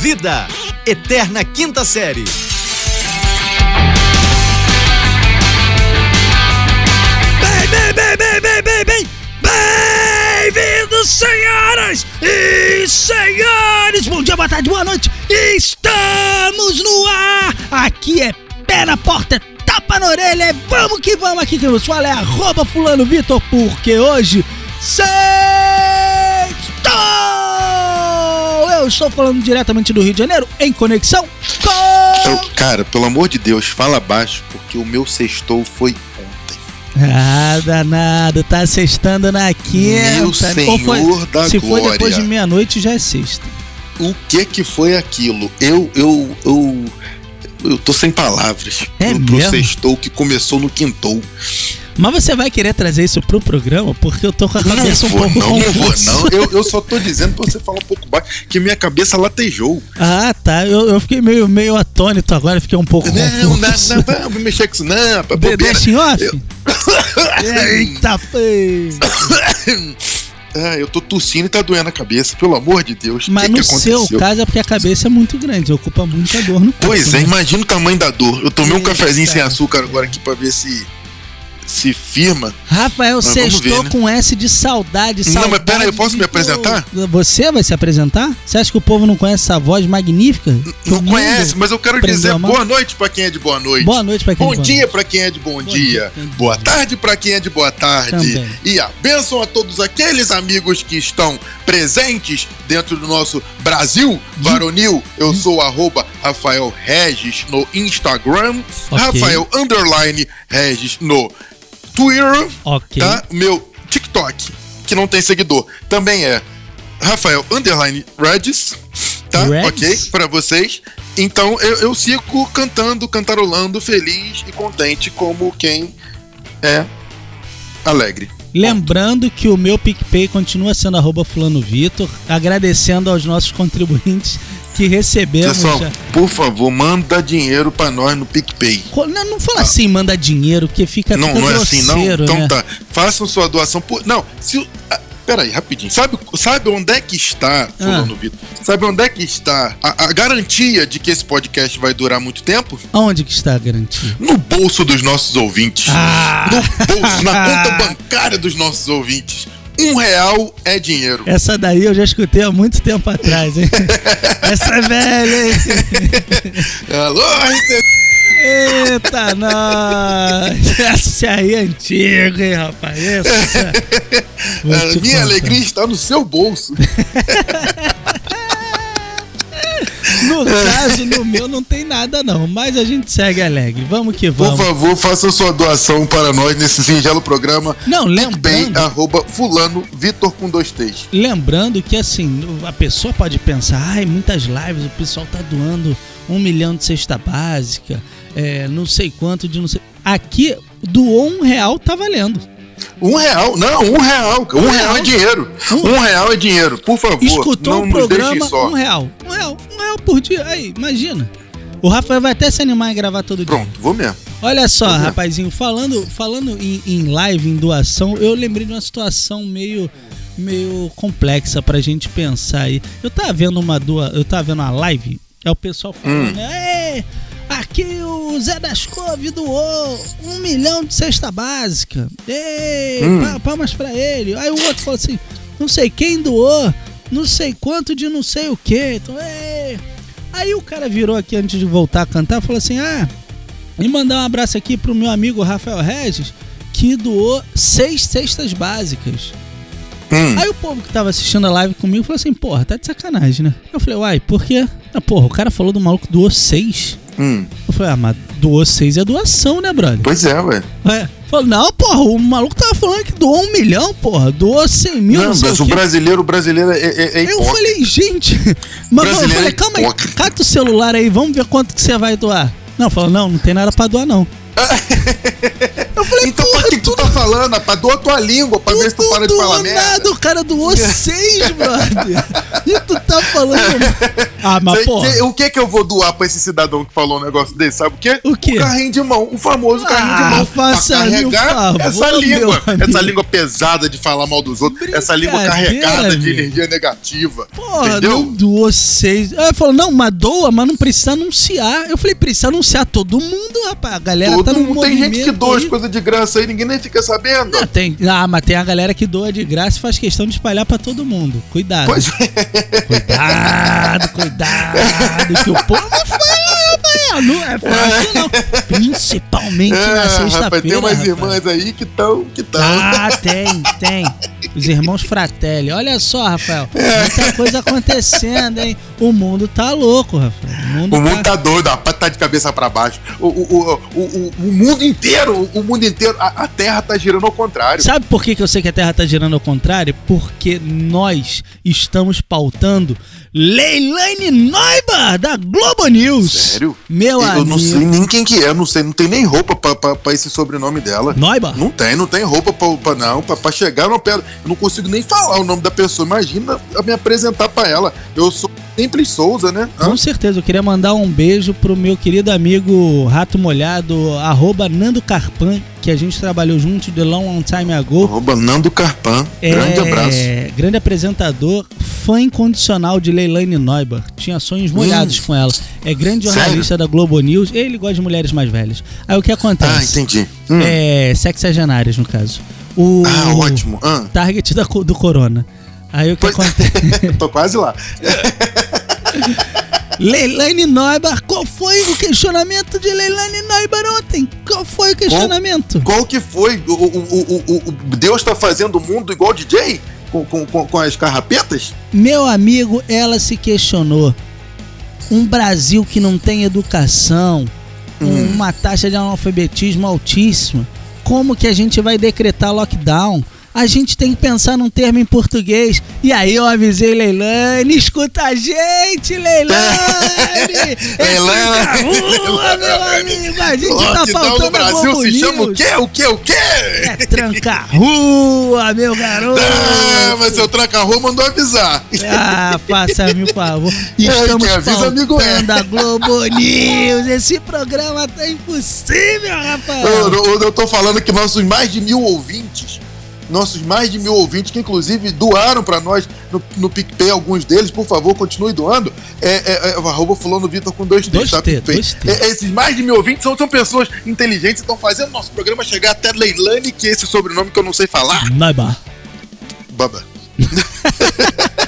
Vida, Eterna Quinta Série. Bem, bem, bem, bem, bem, bem, bem, bem-vindos, senhoras e senhores! Bom dia, boa tarde, boa noite! Estamos no ar! Aqui é pé na porta, é tapa na orelha, é vamos que vamos! Aqui quem eu falo é arroba fulano Vitor, porque hoje sextou! Estou falando diretamente do Rio de Janeiro, em conexão com... Eu- cara, pelo amor de Deus, fala baixo, porque o meu sextou foi ontem. Ah, danado, tá sextando na quinta. Meu Senhor da Se for depois glória. de meia-noite, já é sexta. O que que foi aquilo? Eu, eu, eu, eu tô sem palavras É pro, pro mesmo? sextou que começou no quintou. Mas você vai querer trazer isso pro programa? Porque eu tô com a Não cabeça um vou, pouco não, não vou, não. Eu, eu só tô dizendo pra você falar um pouco baixo, que minha cabeça latejou. Ah, tá. Eu, eu fiquei meio, meio atônito agora, fiquei um pouco Não, confuso. não, não, não, vou mexer com isso, não, pra De-. Deixa em off? Eu- Eita, ei. Ah, eu tô tossindo e tá doendo a cabeça, pelo amor de Deus. Mas que no que aconteceu? seu caso é porque a cabeça é muito grande, ocupa muita dor no corpo. Pois é, né? imagina o tamanho da dor. Eu tomei um Eita. cafezinho sem açúcar agora aqui pra ver se se firma. Rafael, sextou né? com S de saudade, Não, saudade. mas pera aí, eu posso me apresentar? Você vai se apresentar? Você acha que o povo não conhece essa voz magnífica? Não conhece, mas eu quero dizer boa noite pra quem é de boa noite. Boa noite pra quem Bom é de boa dia pra quem é de bom, dia quem é Boa bom tarde pra quem é de boa tarde. Também. E a bênção a todos aqueles amigos que estão presentes dentro do nosso Brasil varonil. Eu sou o arroba Rafael Regis no Instagram. Ok. Rafael Underline Regis no Twitter. Ok. Tá? Meu TikTok, que não tem seguidor, também é Rafael Underline Regis. Tá? Regis? Ok? Pra vocês. Então eu, eu sigo cantando, cantarolando, feliz e contente como quem é alegre. Lembrando que o meu PicPay continua sendo arroba fulano Vitor, agradecendo aos nossos contribuintes que recebemos Pessoal, já. por favor, manda dinheiro pra nós no PicPay. Não, não fala assim, manda dinheiro, que fica, Ah. não, não é assim, não? Então né? tá. Façam sua doação por. Não, se. Ah, Peraí, rapidinho. Sabe, sabe onde é que está, Ah. Fulano Vitor? Sabe onde é que está a, a garantia de que esse podcast vai durar muito tempo? Aonde que está a garantia? No bolso dos nossos ouvintes. Ah! No bolso, na conta bancária dos nossos ouvintes. Um real é dinheiro. Essa daí eu já escutei há muito tempo atrás, hein? Essa é velha, hein? Alô, RC... Eita, nós! Essa aí é antiga, hein, rapaz? Essa... Vou A te minha contar. alegria está no seu bolso. No caso, no meu não tem nada não, mas a gente segue alegre. Vamos que Por vamos. favor, façam sua doação para nós nesse singelo programa. Não, Bem, lembrando, arroba fulano Vitor com dois T's. lembrando que assim, a pessoa pode pensar, ai, muitas lives, o pessoal tá doando um milhão de cesta básica, é, não sei quanto de não sei. Aqui, doou um real, tá valendo. Um real, não, um real. Um, real. real? é dinheiro. Um- Um real é dinheiro. Por favor, Escutou não programa, só. um real. Um real, um real por dia. Aí, imagina. O Rafael vai até se animar em gravar todo dia. Pronto, vou mesmo. Olha só, lá. rapazinho, falando, falando em, em live, em doação, eu lembrei de uma situação meio, meio complexa pra gente pensar aí. Eu tava vendo uma doa, eu tava vendo uma live, é o pessoal falando, Hum. né? "Ei, aqui o Zé das Couve doou um milhão de cesta básica. Ei, Hum. pa- palmas pra ele. Aí o outro falou assim, não sei quem doou, não sei quanto de não sei o que. Então, ei. Aí o cara virou aqui antes de voltar a cantar e falou assim, ah... E mandar um abraço aqui pro meu amigo Rafael Regis, que doou seis cestas básicas. Hum. Aí o povo que tava assistindo a live comigo falou assim, porra, tá de sacanagem, né? Eu falei, uai, por quê? Ah, porra, o cara falou do maluco que doou seis. Hum. Eu falei, ah, mas doou seis é doação, né, brother? Pois é, ué. É. Falou, não, porra, o maluco tava falando que doou um milhão, porra, doou cem mil, não, Não, mas o o brasileiro, o brasileiro é, é, é Eu hipócrita. falei, gente, mas eu falei, é calma aí, cata o celular aí, vamos ver quanto que você vai doar. Não, falou, não, não tem nada pra doar, não. Eu Eu falei, então porra, por que, tu tá falando, rapaz? Doa tua língua pra ver se tu para de falar do merda. nada, o cara doou seis, brother. E tu tá falando. Ah, mas Sei porra. que- o que que eu vou doar pra esse cidadão que falou um negócio desse? Sabe o quê? O quê? carrinho de mão, o famoso carrinho Ah, de mão. faça-me um favor, essa língua, essa língua pesada de falar mal dos outros, essa língua carregada de amigo. energia negativa. Porra, entendeu? não doou seis. Aí falou, não, mas doa, mas não precisa anunciar. Eu falei, precisa anunciar todo mundo, rapaz. A galera Todo tá no mundo tem gente que doa as coisas de graça aí, ninguém nem fica sabendo. Ah, tem, ah, mas tem a galera que doa de graça e faz questão de espalhar pra todo mundo. Cuidado. Pois é. Cuidado, cuidado, que o povo fala, velho. Não é fácil, não. Principalmente na Ah, sexta-feira. tem umas rapaz. irmãs aí que estão, que estão. Ah, tem, tem. Os irmãos Fratelli. Olha só, Rafael. Muita coisa acontecendo, hein? O mundo tá louco, Rafael. O mundo, O mundo tá doido, rapaz, tá de cabeça pra baixo. O, o, o, o, o, mundo inteiro, o mundo inteiro, a, a Terra tá girando ao contrário. Sabe por que, que eu sei que a Terra tá girando ao contrário? Porque nós estamos pautando Leilane Noiba, da Globo News. Sério? Meu eu amigo. não sei nem quem que é, não sei, não tem nem roupa pra, pra, pra esse sobrenome dela. Noiba? Não tem, não tem roupa pra, pra não, pra, pra chegar no pé. Eu não consigo nem falar o nome da pessoa. Imagina eu me apresentar pra ela. Eu sou Simples Souza, né? Hã? Com certeza, eu queria mandar um beijo pro meu querido amigo Rato Molhado, arroba Nando Carpan, que a gente trabalhou junto de long, long time ago. Arroba Nando Carpan. É, Grande abraço. Grande apresentador, fã incondicional de Leilane Neuber. Tinha sonhos molhados com ela. É grande Hum. Sério? jornalista da Globo News. Ele gosta de mulheres mais velhas. Aí o que Ah, acontece? entendi. Hum. É, sexagenárias, no caso. O Ah, ótimo. Ah. target da do Corona. Aí o que Pois- acontece? Tô quase lá. Leilane Neuber, qual foi o questionamento de Leilane Neuber ontem? Qual foi o questionamento? Qual que foi? O, o, o, o- Deus tá fazendo o mundo igual DJ? Com, com, com, com as carrapetas? Meu amigo, ela se questionou. Um Brasil que não tem educação, Hum. uma taxa de analfabetismo altíssima, como que a gente vai decretar lockdown? A gente tem que pensar num termo em português. E aí eu avisei Leilane, escuta a gente, Leilane! Leilane! Rua, meu amigo, a gente tá Lockdown faltando Brasil se chama o News. quê? O quê? O quê? É tranca-rua, meu garoto! Ah, mas seu tranca-rua mandou avisar. Ah, faça-me o favor. Estamos quem avisa, amigo, é. pautando a Globo News. Esse programa tá impossível, rapaz. Eu, eu, eu tô falando que nossos mais de mil ouvintes, nossos mais de mil ouvintes, que inclusive doaram pra nós no, no PicPay, alguns deles, por favor, continue doando. É, é, é arroba fulano Vitor com dois T's, Dois tá? T, dois T. É, esses mais de mil ouvintes são, são pessoas inteligentes e estão fazendo nosso programa chegar até Leilane, que é esse sobrenome que eu não sei falar. Naiba. Baba.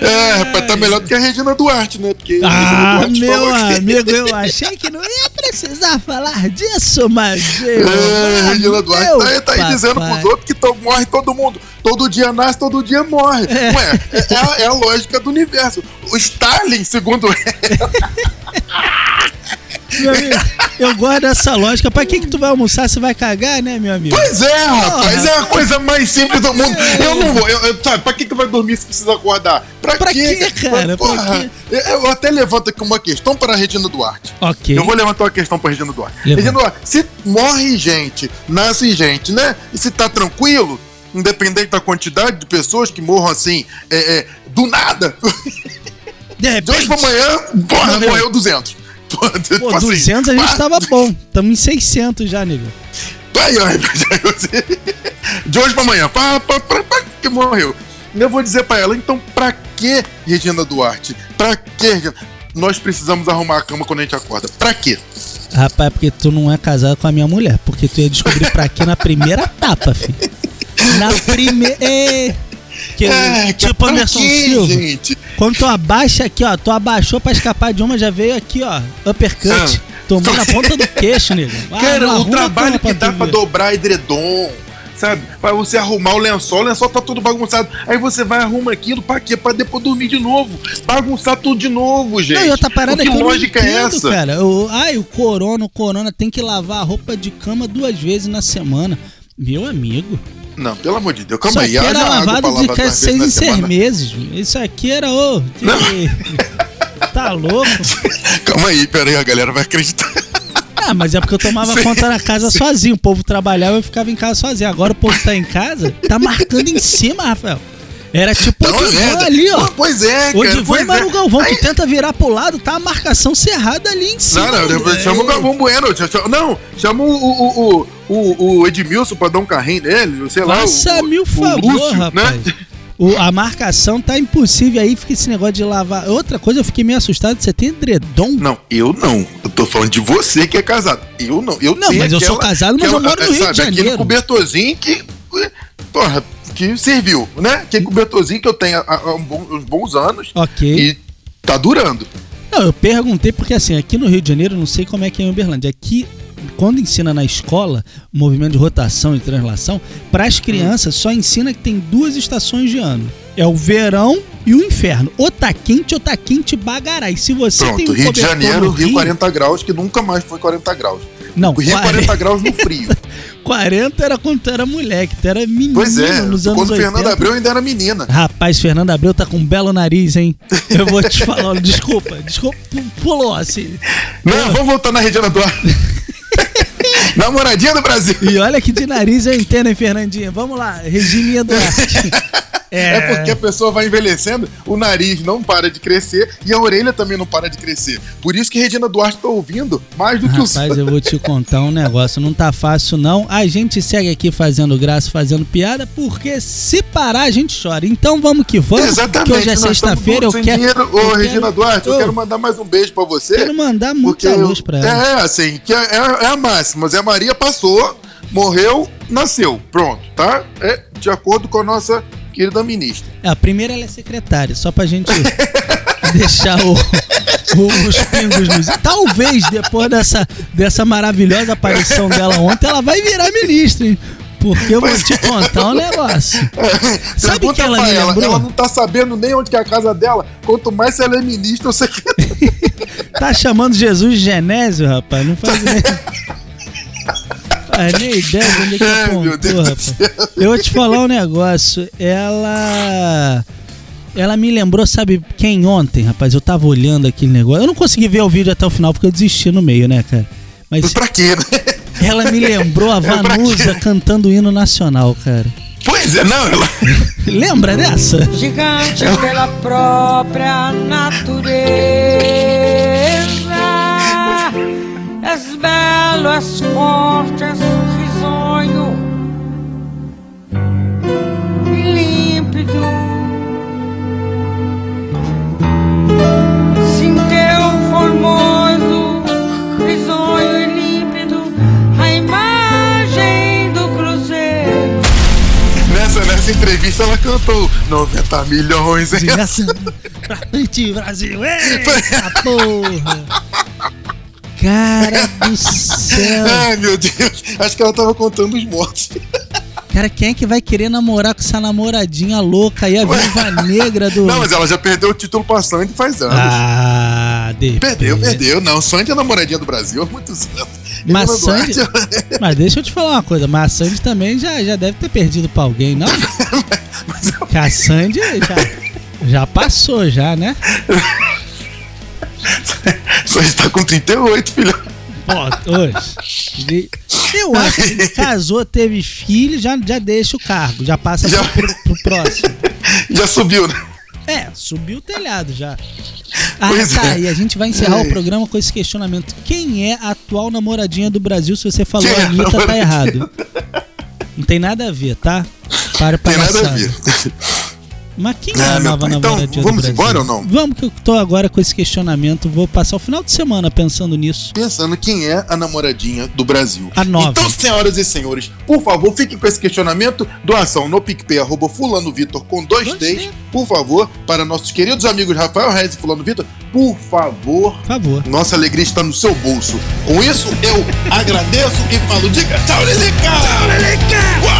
é, rapaz, tá melhor do que a Regina Duarte, né? Porque Ah, Duarte meu amigo, eu achei que não ia precisar falar disso, mas. É, Regina Duarte tá, tá aí dizendo pros outros que to- morre todo mundo. Todo dia nasce, todo dia morre. É. Ué, é, a, é a lógica do universo. O Stalin, segundo Meu amigo, eu gosto dessa lógica. Pra que, que tu vai almoçar? Você vai cagar, né, meu amigo? Pois é, rapaz, é a coisa mais simples do mundo. Eu não vou, eu, eu- sabe, pra que, que vai dormir se precisa acordar? Pra, Pra quê? quê, cara? Porra, eu, eu até levanto aqui uma questão para a Regina Duarte. Ok. Eu vou levantar uma questão para Regina Duarte. Levanta. Regina Duarte, se morre gente, nasce gente, né? E se tá tranquilo, independente da quantidade de pessoas que morram assim, é, é, do nada, De de hoje repente. pra amanhã, porra, morreu 200. Pô, tipo assim, 200 a gente pá, tava bom. Tamo em 600 já, nego. Ai, ai, de hoje pra amanhã, pá, pá, pá, pá, que morreu. Eu vou dizer pra ela, então pra que, Regina Duarte? Pra que, Regina? Nós precisamos arrumar a cama quando a gente acorda. Pra quê? Rapaz, porque tu não é casado com a minha mulher. Porque tu ia descobrir pra quê na primeira etapa, filho. Na primeira. É. Que, É, tipo Anderson Silva. gente? Quando tu abaixa aqui, ó, tu abaixou pra escapar de uma, já veio aqui, ó, uppercut. Ah. Tomou na ponta do queixo, nego. Ah, Cara, o trabalho que dá pra dobrar edredom, sabe? Pra você arrumar o lençol, o lençol tá todo bagunçado. Aí você vai arruma aquilo pra quê? Pra depois dormir de novo. Bagunçar tudo de novo, gente. Não, e outra parada que que eu lógica é essa? cara. O, ai, o corona, o corona tem que lavar a roupa de cama duas vezes na semana. Meu amigo. Não, pelo amor de Deus, Isso calma aí. aqui era lavado de cada seis em seis meses. Isso aqui era, ô. que- Não. tá louco? Calma aí, pera aí, a galera vai acreditar. Ah, mas é porque eu tomava Sim. conta na casa sozinho. O povo trabalhava e eu ficava em casa sozinho. Agora o povo tá em casa, tá marcando em cima, Rafael. Era tipo Tá o Divan ali, ó. Pois é, O cara. Divan e Mário é. Galvão, Aí- tu tenta virar pro lado, tá a marcação cerrada ali em cima. Não, não, É. chama o Galvão Bueno. chama- Não, chama o, o, o, o, o Edmilson pra dar um carrinho nele, sei lá. Faça o, mil favor, Lúcio, rapaz. Né? O- a marcação tá impossível aí, fica esse negócio de lavar. Outra coisa, eu fiquei meio assustado, você tem edredom? Não, eu não. Eu tô falando de você que é casado. Eu não. Eu Não, mas eu sou aquela- casado, mas eu aquela- moro no Rio de sabe, Aquele Janeiro. cobertorzinho que. Porra, que serviu, né? Aquele cobertorzinho que eu tenho há, uns bons anos Ok. e tá durando. Não, eu perguntei porque assim, aqui no Rio de Janeiro, eu não sei como é que é em Uberlândia. Aqui, quando ensina na escola, movimento de rotação e translação, para as crianças só ensina que tem duas estações de ano. É o verão e o inferno. Ou tá quente ou tá quente bagarai. Se você tem Pronto, um Rio de Janeiro, no Rio 40 graus, que nunca mais foi 40 graus. Não, Rio é 40 graus no frio. 40 era quando tu era moleque, tu era menino Pois é, nos anos quando 80. Fernando Abreu ainda era menina. Rapaz, Fernando Abreu tá com um belo nariz, hein? Eu vou te falar, desculpa, desculpa, pulou assim. Não, vamos voltar na Regina Duarte. Namoradinha do Brasil. E olha que de nariz eu entendo, hein, Fernandinha? Vamos lá, Regininha Duarte. É. porque a pessoa vai envelhecendo, o nariz não para de crescer e a orelha também não para de crescer. Por isso que Regina Duarte tá ouvindo mais do que o Rapaz, eu vou te contar um negócio, não tá fácil não. A gente segue aqui fazendo graça, fazendo piada, porque se parar a gente chora. Então vamos que vamos, Exatamente. que hoje é sexta-feira, eu quero... dinheiro. Ô, eu Regina quero- Duarte, eu Ô, quero mandar mais um beijo pra você. quero mandar muita luz pra ela. É, assim, que é, é- é a máxima. Zé Maria passou, morreu, nasceu. Pronto, tá? É de acordo com a nossa querida ministra. É, a primeira ela é secretária, só pra gente deixar o- o- os pingos nos. Talvez depois dessa, dessa maravilhosa aparição dela ontem, ela vai virar ministra, hein? Porque eu vou te contar um negócio. Sabe Pergunta que ela me ela, ela não tá sabendo nem onde que é a casa dela. Quanto mais ela é ministra, eu sei que. Tá chamando Jesus de Genésio, rapaz? Não faz nem. Nem ideia de onde é que Ai, meu Deus do rapaz. céu. Eu vou te falar um negócio. Ela. Ela me lembrou, sabe quem ontem, rapaz? Eu tava olhando aquele negócio. Eu não consegui ver o vídeo até o final porque eu desisti no meio, né, cara? Mas Pra quê, né? ela me lembrou a pra Vanusa cantando o hino nacional, cara. Pois é, não, ela. Lembra dessa? gigante pela própria natureza. És belo, és forte, és Nessa, entrevista ela cantou 90 milhões, hein? Desgraça. pra frente, Brasil! Eita porra! Cara do céu! Ai, meu Deus. Acho que ela tava contando os mortos. Cara, quem é que vai querer namorar com essa namoradinha louca aí, a viúva negra do. Não, mas ela já perdeu o título pra Sandy faz anos. Ah, de Perdeu, perdeu. Não, Sandy é a namoradinha do Brasil há muitos anos. Mas Sandy- Mas deixa eu te falar uma coisa, mas a Sandy também já, já deve ter perdido pra alguém, não? Que a Sandy já, já passou, já, né? Sandy tá com 38, filho. Pô, hoje. Eu acho que casou, teve filho, já, já deixa o cargo, já passa Já. Pro, pro- pro próximo. Já subiu, né? É, subiu o telhado já. Ah, Pois tá. é. E a gente vai encerrar Ai. o programa com esse questionamento. Quem é a atual namoradinha do Brasil? Se você falou Quem é Anitta, tá errado. Não tem nada a ver, tá? Para Tem nada a ver. Mas quem é Ah, a meu nova pai, então, vamos do Brasil? embora ou não? Vamos que eu tô agora com esse questionamento. Vou passar o final de semana pensando nisso. Pensando quem é a namoradinha do Brasil. A nova. Então, senhoras e senhores, por favor, fiquem com esse questionamento. Doação no PicPay, arroba Fulano Vitor com dois T's. Por favor, para nossos queridos amigos Rafael Reis e Fulano Vitor, por favor, Por favor. Nossa alegria está no seu bolso. Com isso, eu agradeço e falo: diga tchau, Lilica! Tchau, Lilica! Uou!